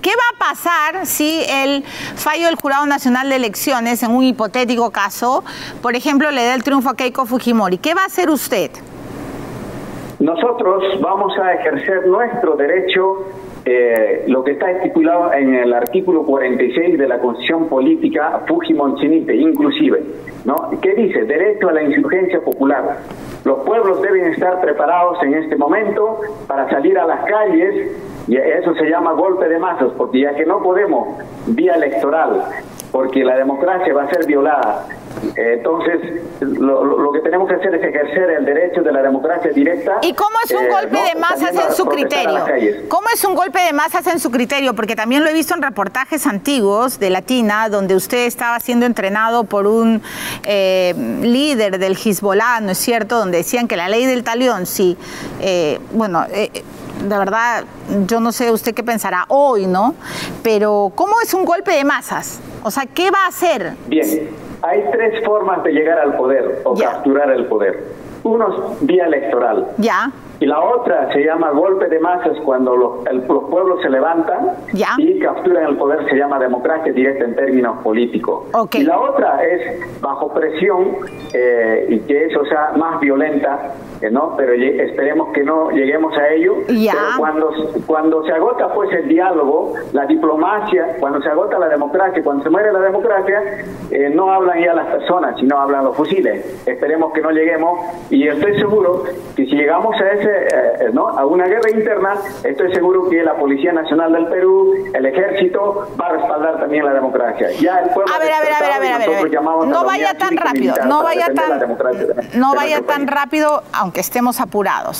¿Qué va a pasar si el fallo del Jurado Nacional de Elecciones, en un hipotético caso, por ejemplo, le da el triunfo a Keiko Fujimori? ¿Qué va a hacer usted? Nosotros vamos a ejercer nuestro derecho, eh, lo que está estipulado en el artículo 46 de la Constitución Política Fujimonchinite, inclusive, ¿no? ¿Qué dice? Derecho a la insurgencia popular. Los pueblos deben estar preparados en este momento para salir a las calles y eso se llama golpe de masas, porque ya que no podemos vía electoral, porque la democracia va a ser violada, entonces lo, que tenemos que hacer es ejercer el derecho de la democracia directa. ¿Y cómo es un eh, golpe de masas en su criterio? ¿Cómo es un golpe de masas en su criterio? Porque también lo he visto en reportajes antiguos de Latina, donde usted estaba siendo entrenado por un eh, líder del Hezbollah, ¿no es cierto? Donde decían que la ley del talión, sí, bueno de verdad, yo no sé usted qué pensará hoy, ¿no? Pero ¿cómo es un golpe de masas? O sea, ¿qué va a hacer? Bien, hay tres formas de llegar al poder o capturar el poder. Uno es vía electoral. Ya. Y la otra se llama golpe de masas cuando los, pueblos se levantan y capturan el poder, se llama democracia directa en términos políticos. Y la otra es bajo presión eh, y que eso sea más violenta ¿no? Pero esperemos que no lleguemos a ello. Pero cuando, cuando se agota pues el diálogo, la diplomacia, cuando se agota la democracia, cuando se muere la democracia, eh, no hablan ya las personas, sino hablan los fusiles. Esperemos que no lleguemos y estoy seguro que si llegamos a ese, eh, ¿no? A una guerra interna, estoy seguro que la Policía Nacional del Perú, el Ejército, va a respaldar también la democracia. Ya el pueblo a ver, a ver, a ver, a ver, a ver. No vaya tan rápido, no vaya tan, no vaya tan rápido, aunque estemos apurados.